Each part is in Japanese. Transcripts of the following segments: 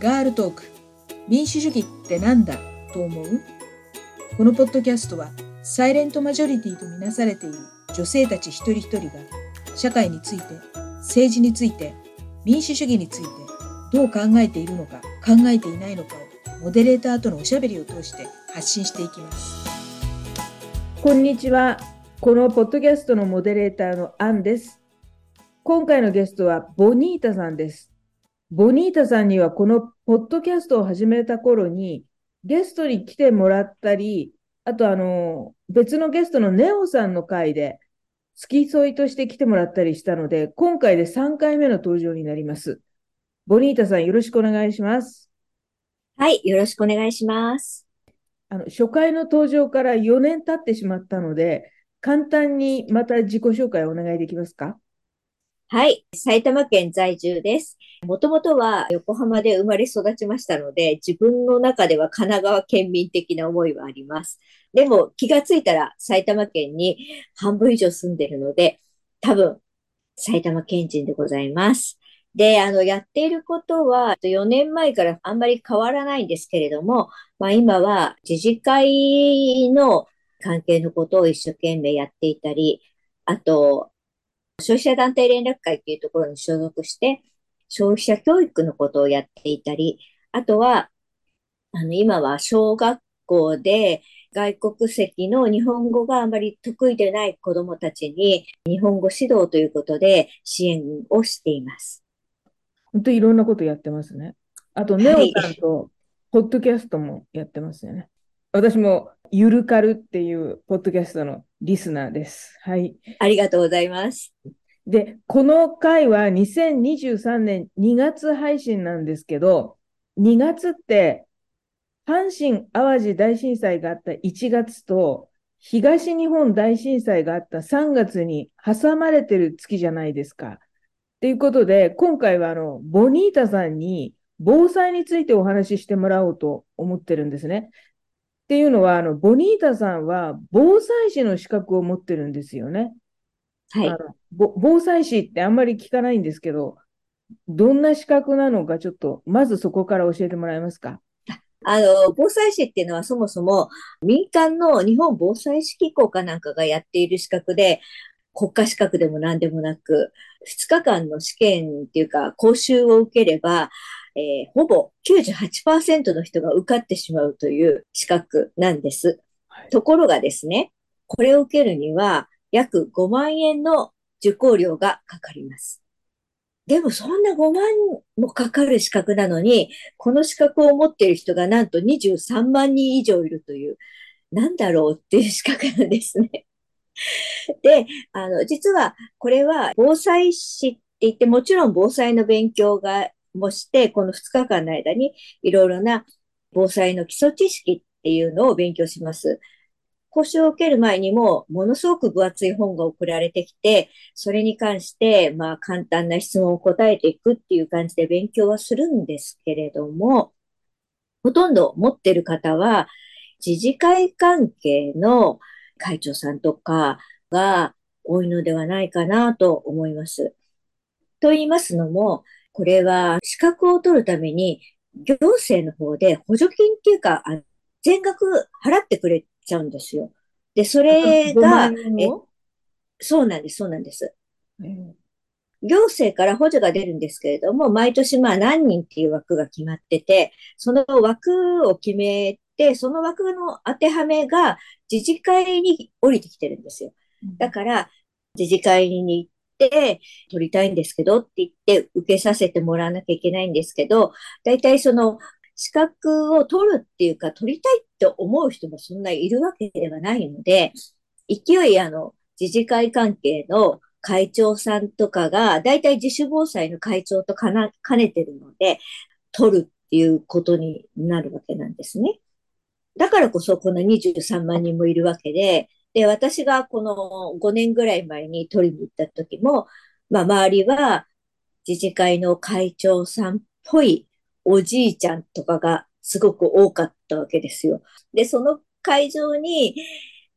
ガールトーク。民主主義ってなんだ？と思う？このポッドキャストはサイレントマジョリティとみなされている女性たち一人一人が社会について政治について民主主義についてどう考えているのか考えていないのかをモデレーターとのおしゃべりを通して発信していきます。こんにちは。このポッドキャストのモデレーターのアンです。今回のゲストはボニータさんです。ボニータさんにはこのポッドキャストを始めた頃にゲストに来てもらったり、あとあの別のゲストのネオさんの回で付き添いとして来てもらったりしたので、今回で3回目の登場になります。ボニータさんよろしくお願いします。はい、よろしくお願いします。あの初回の登場から4年経ってしまったので、簡単にまた自己紹介をお願いできますか？はい。埼玉県在住です。もともとは横浜で生まれ育ちましたので、自分の中では神奈川県民的な思いはあります。でも気がついたら埼玉県に半分以上住んでるので、多分埼玉県人でございます。で、あの、やっていることは、4年前からあんまり変わらないんですけれども、まあ今は自治会の関係のことを一生懸命やっていたり、あと、消費者団体連絡会っていうところに所属して、消費者教育のことをやっていたり、あとは、あの、今は小学校で外国籍の日本語があまり得意でない子供たちに日本語指導ということで支援をしています。本当にいろんなことやってますね。あと、ネオさんと、ポッドキャストもやってますよね。私も、ゆるかるっていうポッドキャストのリスナーです。はい。ありがとうございます。で、この回は2023年2月配信なんですけど、2月って阪神・淡路大震災があった1月と東日本大震災があった3月に挟まれてる月じゃないですか。ということで、今回はあの、ボニータさんに防災についてお話ししてもらおうと思ってるんですね。っていうのは、あの、ボニータさんは防災士の資格を持ってるんですよね。はい。防災士ってあんまり聞かないんですけど、どんな資格なのか、ちょっと、まずそこから教えてもらえますか？あの、防災士っていうのはそもそも民間の日本防災士機構かなんかがやっている資格で、国家資格でも何でもなく、2日間の試験っていうか、講習を受ければ、えー、ほぼ98%の人が受かってしまうという資格なんです。はい、ところがですね、これを受けるには、約5万円の受講料がかかります。でもそんな5万もかかる資格なのに、この資格を持っている人がなんと23万人以上いるという、なんだろうっていう資格なんですね。で、あの、実はこれは防災士って言って、もちろん防災の勉強がもして、この2日間の間にいろいろな防災の基礎知識っていうのを勉強します。講習を受ける前にも、ものすごく分厚い本が送られてきて、それに関して、まあ、簡単な質問を答えていくっていう感じで勉強はするんですけれども、ほとんど持ってる方は、自治会関係の会長さんとかが多いのではないかなと思います。と言いますのも、これは資格を取るために行政の方で補助金っていうか、全額払ってくれちゃうんですよ。で、それが、えそうなんです、そうなんです。行政から補助が出るんですけれども、毎年まあ何人っていう枠が決まってて、その枠を決めて、その枠の当てはめが自治会に降りてきてるんですよ。だから、自治会に行って、取りたいんですけどって言って受けさせてもらわなきゃいけないんですけど、大体その資格を取るっていうか、取りたいって思う人もそんないるわけではないので、勢いあの、自治会関係の会長さんとかが、だいたい自主防災の会長とかな兼ねてるので、取るっていうことになるわけなんですね。だからこそこの23万人もいるわけで、で、私がこの5年ぐらい前に取りに行った時も、まあ周りは自治会の会長さんっぽいおじいちゃんとかがすごく多かったわけですよ。で、その会場に、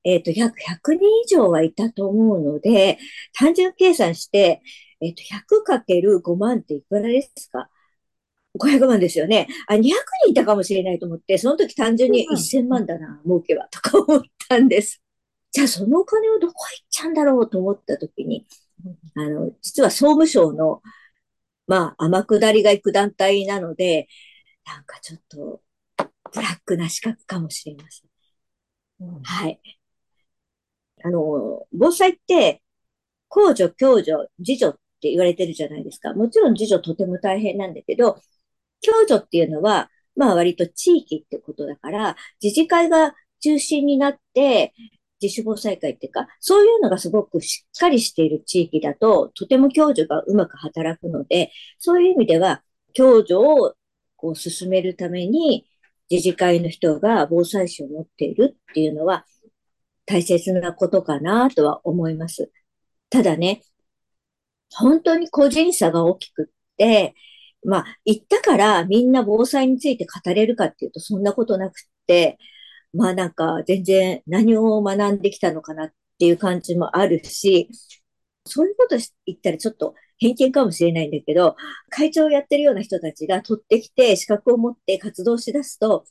えっ、ー、と、約100人以上はいたと思うので、単純計算して、えっ、ー、と、100×5 万っていくらですか？500万ですよね。あ、200人いたかもしれないと思って、その時単純に1000万だな、儲けは、とか思ったんです。じゃあそのお金をどこ行っちゃうんだろうと思った時に、あの、実は総務省の、まあ、天下りが行く団体なので、なんかちょっと、ブラックな資格かもしれません。うん、はい。あの、防災って、公助、共助、自助って言われてるじゃないですか。もちろん自助とても大変なんだけど、共助っていうのは、まあ割と地域ってことだから、自治会が中心になって、自主防災会っていうか、そういうのがすごくしっかりしている地域だと、とても共助がうまく働くので、そういう意味では、共助をこう進めるために、自治会の人が防災士を持っているっていうのは、大切なことかなとは思います。ただね、本当に個人差が大きくって、まあ、言ったからみんな防災について語れるかっていうとそんなことなくって、まあなんか全然何を学んできたのかなっていう感じもあるし、そういうこと言ったらちょっと偏見かもしれないんだけど、会長をやってるような人たちが取ってきて資格を持って活動しだすと、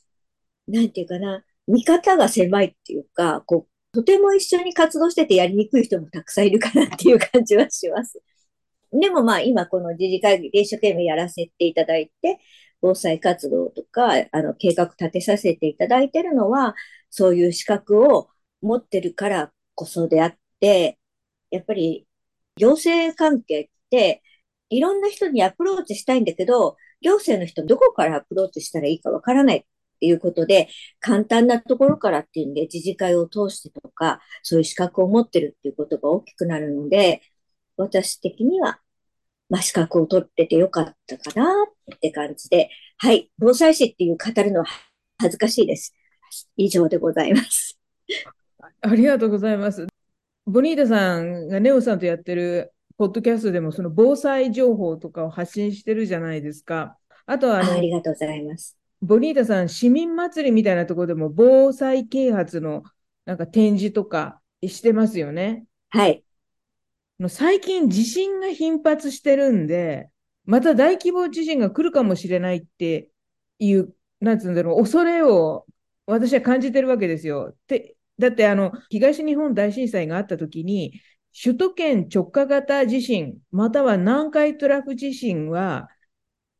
なんていうかな、見方が狭いっていうか、こう、とても一緒に活動しててやりにくい人もたくさんいるかなっていう感じはします。でもまあ今この自治会議で一生懸命やらせていただいて、防災活動とか、あの、計画立てさせていただいてるのは、そういう資格を持ってるからこそであって、やっぱり行政関係って、いろんな人にアプローチしたいんだけど、行政の人どこからアプローチしたらいいかわからないっていうことで、簡単なところからっていうんで、自治会を通してとか、そういう資格を持ってるっていうことが大きくなるので、私的にはまあ、資格を取っててよかったかなって感じで、はい、防災士っていう語るのは恥ずかしいです。以上でございます。ありがとうございます。ボニータさんがネオさんとやってるポッドキャストでもその防災情報とかを発信してるじゃないですか。あとはあのありがとうございます。ボニータさん、市民祭りみたいなところでも防災啓発のなんか展示とかしてますよね。はい。最近地震が頻発してるんで、また大規模地震が来るかもしれないっていう、なんつうんだろう、恐れを私は感じてるわけですよ。でだってあの、東日本大震災があった時に、首都圏直下型地震、または南海トラフ地震は、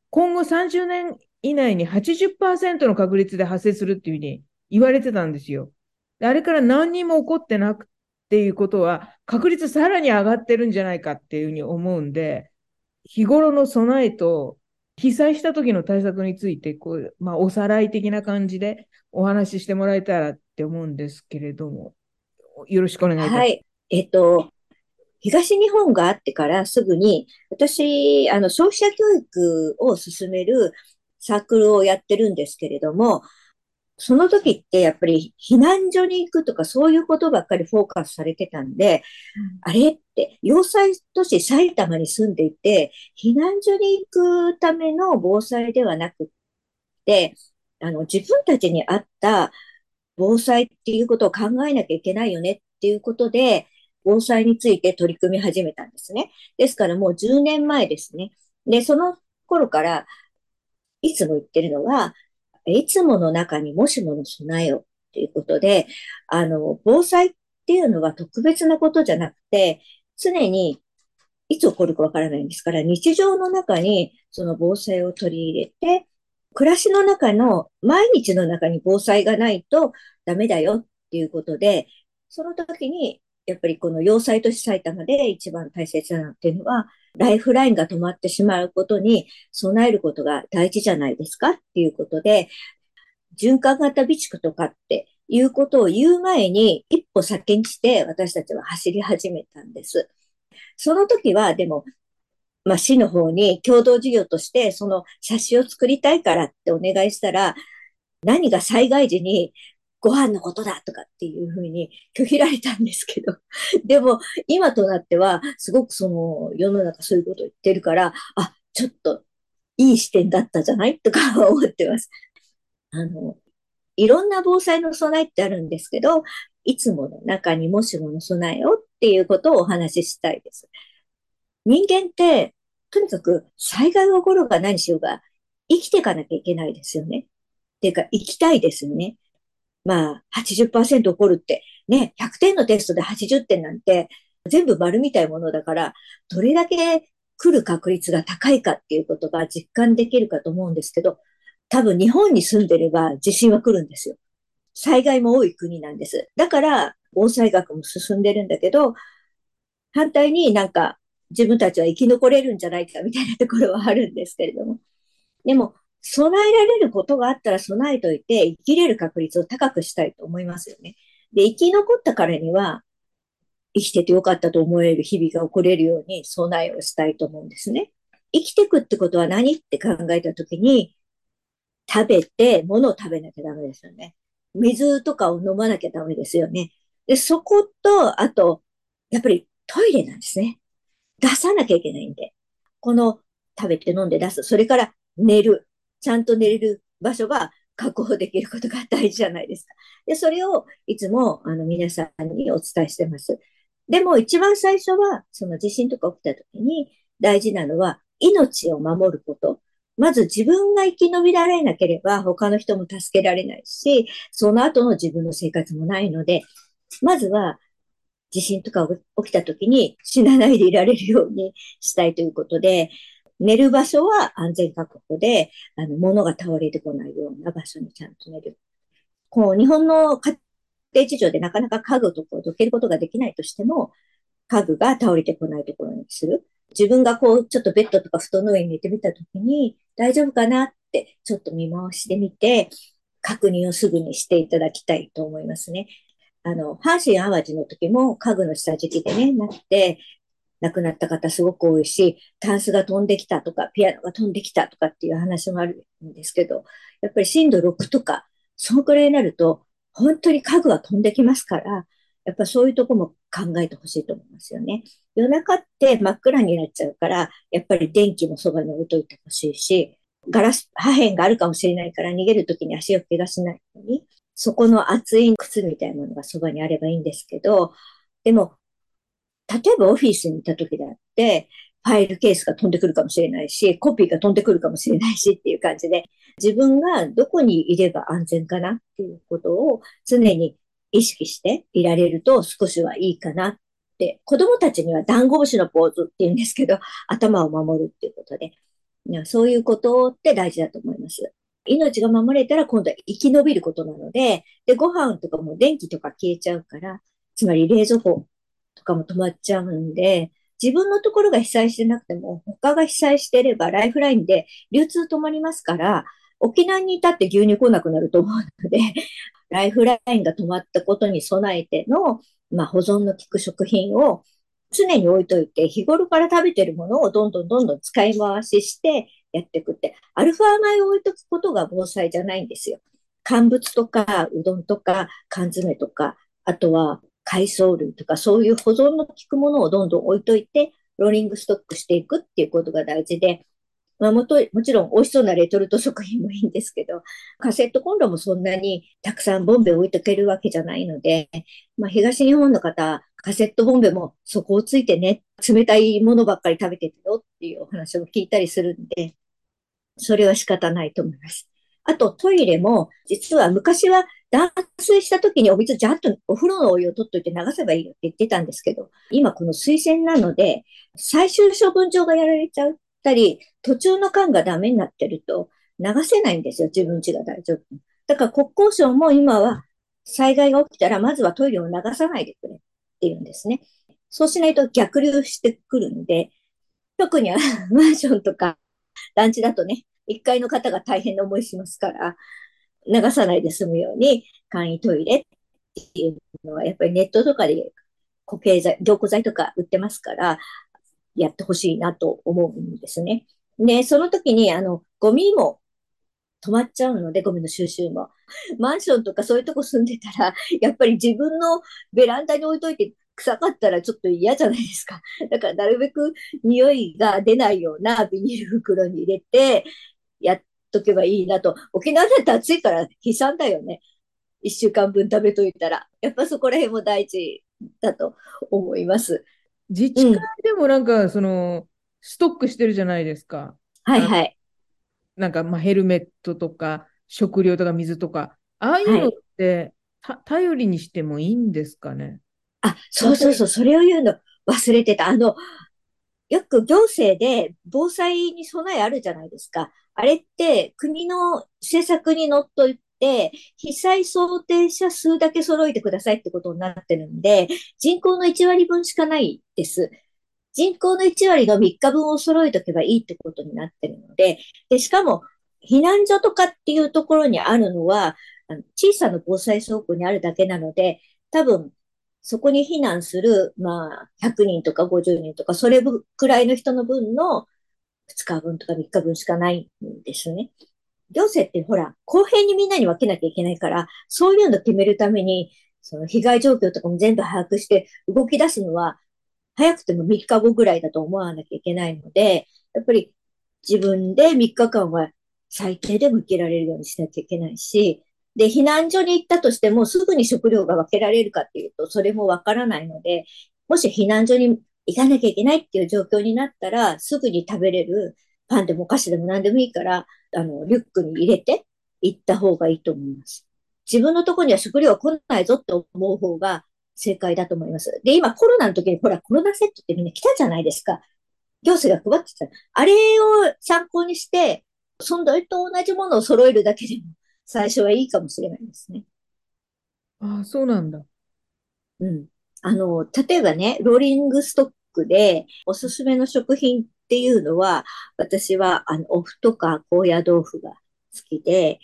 今後30年以内に80%の確率で発生するっていうふうに言われてたんですよ。あれから何にも起こってなくっていうことは、確率さらに上がってるんじゃないかっていうふうに思うんで、日頃の備えと、被災した時の対策について、こう、まあ、おさらい的な感じでお話ししてもらえたらって思うんですけれども、よろしくお願いします。はい。えっと、東日本があってからすぐに、私、あの、消費者教育を進めるサークルをやってるんですけれども、その時ってやっぱり避難所に行くとかそういうことばっかりフォーカスされてたんで、うん、あれって、要塞都市埼玉に住んでいて、避難所に行くための防災ではなくて、あの、自分たちに合った防災っていうことを考えなきゃいけないよねっていうことで、防災について取り組み始めたんですね。ですからもう10年前ですね。で、その頃から、いつも言ってるのは、いつもの中にもしもの備えをということで、あの、防災っていうのは特別なことじゃなくて、常にいつ起こるかわからないんですから、日常の中にその防災を取り入れて、暮らしの中の、毎日の中に防災がないとダメだよっていうことで、その時に、やっぱりこの要塞都市埼玉で一番大切なのっていうのは、ライフラインが止まってしまうことに備えることが大事じゃないですか？っていうことで、循環型備蓄とかっていうことを言う前に一歩先にして私たちは走り始めたんです。その時はでも、まあ、市の方に共同事業としてその写真を作りたいからってお願いしたら、何が災害時にご飯のことだとかっていうふうに 拒否られたんですけど、でも今となってはすごくその世の中そういうことを言ってるから、あ、ちょっといい視点だったじゃない？とか 思ってます。あの、いろんな防災の備えってあるんですけど、いつもの中にもしもの備えをっていうことをお話ししたいです。人間って、とにかく災害が起ころうが何しようが、生きていかなきゃいけないですよね。っていうか、生きたいですよね。まあ、80%起こるって、ね、100点のテストで80点なんて、全部丸みたいものだから、どれだけ来る確率が高いかっていうことが実感できるかと思うんですけど、多分日本に住んでれば地震は来るんですよ。災害も多い国なんです。だから、防災学も進んでるんだけど、反対になんか自分たちは生き残れるんじゃないかみたいなところはあるんですけれども。でも、備えられることがあったら備えといて生きれる確率を高くしたいと思いますよね。で、生き残った彼には、生きててよかったと思える日々が起これるように備えをしたいと思うんですね。生きていくってことは何って考えたときに、食べて、物を食べなきゃダメですよね。水とかを飲まなきゃダメですよね。で、そこと、あと、やっぱりトイレなんですね。出さなきゃいけないんで。この食べて飲んで出す。それから寝る。ちゃんと寝れる場所が確保できることが大事じゃないですか。で、それをいつもあの皆さんにお伝えしてます。でも一番最初は、その地震とか起きた時に大事なのは命を守ること。まず自分が生き延びられなければ他の人も助けられないし、その後の自分の生活もないので、まずは地震とか起きた時に死なないでいられるようにしたいということで、寝る場所は安全確保で、あの、物が倒れてこないような場所にちゃんと寝る。こう、日本の家庭事情でなかなか家具とかをどけることができないとしても、家具が倒れてこないところにする。自分がこう、ちょっとベッドとか布団の上に寝てみたときに、大丈夫かなってちょっと見回してみて、確認をすぐにしていただきたいと思いますね。あの、阪神淡路の時も家具の下敷きでね、なって、亡くなった方すごく多いし、タンスが飛んできたとか、ピアノが飛んできたとかっていう話もあるんですけど、やっぱり震度6とか、そのくらいになると、本当に家具は飛んできますから、やっぱそういうとこも考えてほしいと思いますよね。夜中って真っ暗になっちゃうから、やっぱり電気もそばに置いといてほしいし、ガラス、破片があるかもしれないから逃げるときに足を怪我しないように、そこの厚い靴みたいなものがそばにあればいいんですけど、でも、例えばオフィスにいたときだって、ファイルケースが飛んでくるかもしれないし、コピーが飛んでくるかもしれないしっていう感じで、自分がどこにいれば安全かなっていうことを常に意識していられると少しはいいかなって、子供たちにはダンゴムシのポーズって言うんですけど、頭を守るっていうことで、そういうことって大事だと思います。命が守れたら今度は生き延びることなので、で、ご飯とかも電気とか消えちゃうから、つまり冷蔵庫とかも止まっちゃうんで、自分のところが被災してなくても、他が被災してればライフラインで流通止まりますから、沖縄にいたって牛乳来なくなると思うので、ライフラインが止まったことに備えての、まあ、保存の効く食品を常に置いといて、日頃から食べてるものをどんどんどんどん使い回ししてやっていくって、アルファ米を置いとくことが防災じゃないんですよ。乾物とか、うどんとか、缶詰とか、あとは海藻類とか、そういう保存の効くものをどんどん置いといて、ローリングストックしていくっていうことが大事で、まあ、もともちろん美味しそうなレトルト食品もいいんですけど、カセットコンロもそんなにたくさんボンベ置いとけるわけじゃないので、まあ、東日本の方、カセットボンベも底をついてね、冷たいものばっかり食べてるよっていうお話を聞いたりするんで、それは仕方ないと思います。あとトイレも、実は昔は断水した時にお水ジャッとお風呂のお湯を取っといて流せばいいよって言ってたんですけど、今この水洗なので、最終処分場がやられちゃったり、途中の管がダメになってると流せないんですよ、自分家が大丈夫。だから国交省も今は災害が起きたらまずはトイレを流さないでくれって言うんですね。そうしないと逆流してくるんで、特にマンションとか団地だとね、1階の方が大変な思いしますから、流さないで済むように簡易トイレっていうのは、やっぱりネットとかで固形剤、凝固剤とか売ってますから、やってほしいなと思うんですね。で、その時に、あの、ゴミも止まっちゃうので、ゴミの収集も。マンションとかそういうとこ住んでたら、やっぱり自分のベランダに置いといて臭かったらちょっと嫌じゃないですか。だからなるべく匂いが出ないようなビニール袋に入れてやっとけばいいなと。沖縄だって暑いから悲惨だよね。一週間分食べといたら。やっぱそこら辺も大事だと思います。自治会でもなんか、その、ストックしてるじゃないですか。はいはい。なんかまあヘルメットとか食料とか水とか、ああいうのって、た頼りにしてもいいんですかね？あ、そうそうそう、それを言うの忘れてた。あの、よく行政で防災に備えあるじゃないですか。あれって国の政策にのっとって、被災想定者数だけ揃えてくださいってことになってるんで、人口の1割分しかないです。人口の1割の3日分を揃えておけばいいってことになってるので、で、しかも、避難所とかっていうところにあるのは、あの小さな防災倉庫にあるだけなので、多分、そこに避難する、まあ、100人とか50人とか、それくらいの人の分の2日分とか3日分しかないんですね。行政ってほら、公平にみんなに分けなきゃいけないから、そういうの決めるために、その被害状況とかも全部把握して動き出すのは、早くても3日後ぐらいだと思わなきゃいけないので、やっぱり自分で3日間は最低でも受けられるようにしなきゃいけないし、で、避難所に行ったとしても、すぐに食料が分けられるかっていうと、それも分からないので、もし避難所に行かなきゃいけないっていう状況になったら、すぐに食べれるパンでもお菓子でも何でもいいから、あの、リュックに入れて行った方がいいと思います。自分のとこには食料は来ないぞって思う方が正解だと思います。で、今コロナの時に、ほら、コロナセットってみんな来たじゃないですか。行政が配ってた。あれを参考にして、そのと同じものを揃えるだけでも、最初はいいかもしれないですね。ああ、そうなんだ。うん。あの、例えばね、ローリングストックでおすすめの食品っていうのは、私は、あの、お麩とか高野豆腐が好きで、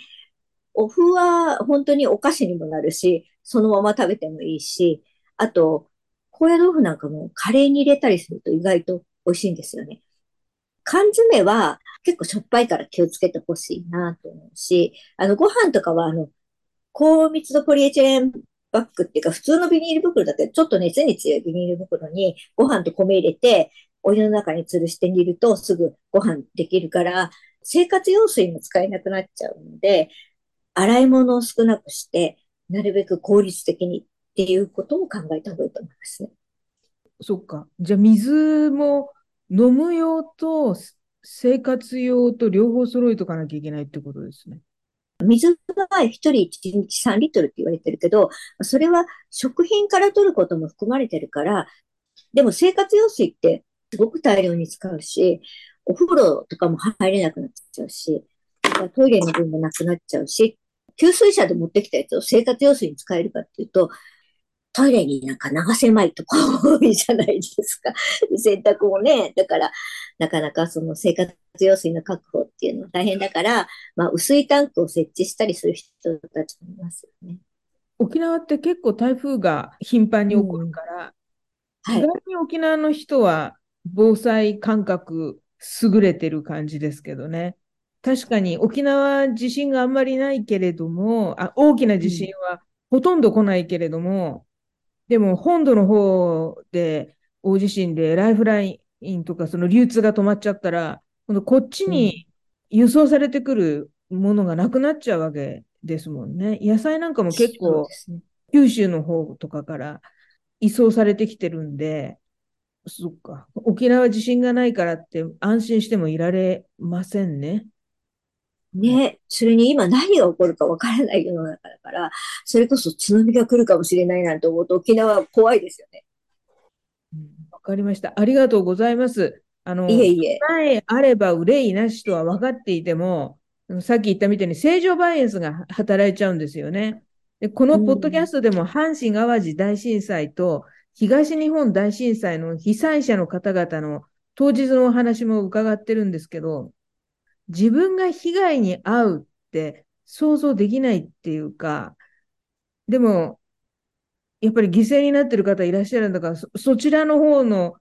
お麩は本当にお菓子にもなるし、そのまま食べてもいいし、あと、高野豆腐なんかもカレーに入れたりすると意外と美味しいんですよね。缶詰は結構しょっぱいから気をつけてほしいなと思うし、あの、ご飯とかはあの、高密度ポリエチレンバッグっていうか、普通のビニール袋だけど、ちょっと熱に強いビニール袋にご飯と米入れて、お湯の中に吊るして煮るとすぐご飯できるから、生活用水も使えなくなっちゃうので、洗い物を少なくして、なるべく効率的にっていうことを考えた方がいいと思いますね。そっか。じゃあ水も飲む用と生活用と両方揃えとかなきゃいけないってことですね。水は1人1日3リットルって言われてるけど、それは食品から取ることも含まれてるから、でも生活用水ってすごく大量に使うし、お風呂とかも入れなくなっちゃうし、トイレの分もなくなっちゃうし、給水車で持ってきたやつを生活用水に使えるかっていうと、トイレになんか流せまいとか多いじゃないですか。洗濯もね、だから、なかなかその生活用水の確保っていうのは大変だから、まあ、薄いタンクを設置したりする人たちもいますよね。沖縄って結構台風が頻繁に起こるから、はい意。外に沖縄の人は防災感覚優れてる感じですけどね。確かに沖縄地震があんまりないけれども、あ、大きな地震はほとんど来ないけれども、でも本土の方で大地震でライフラインとかその流通が止まっちゃったら、今度こっちに輸送されてくるものがなくなっちゃうわけですもんね。野菜なんかも結構。九州の方とかから移送されてきてるんで、そっか。沖縄地震がないからって安心してもいられませんね。ね、それに今何が起こるかわからない世の中だから、それこそ津波が来るかもしれないなんて思うと沖縄は怖いですよね。わかりました。ありがとうございます。あの、いえいえ。備えあれば憂いなしとは分かっていても、さっき言ったみたいに正常バイアスが働いちゃうんですよね。で、このポッドキャストでも阪神・淡路大震災と東日本大震災の被災者の方々の当日のお話も伺ってるんですけど、自分が被害に遭うって想像できないっていうか、でも、やっぱり犠牲になってる方いらっしゃるんだから、そ、そちらの方の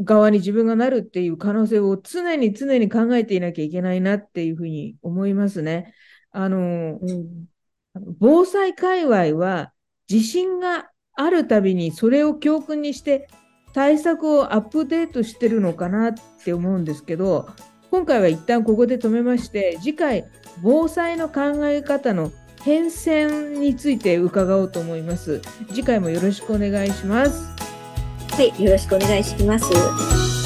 側に自分がなるっていう可能性を常に常に考えていなきゃいけないなっていうふうに思いますね。あの、うん。防災界隈は地震があるたびにそれを教訓にして対策をアップデートしてるのかなって思うんですけど、今回は一旦ここで止めまして、次回防災の考え方の変遷について伺おうと思います。次回もよろしくお願いします。はい、よろしくお願いします。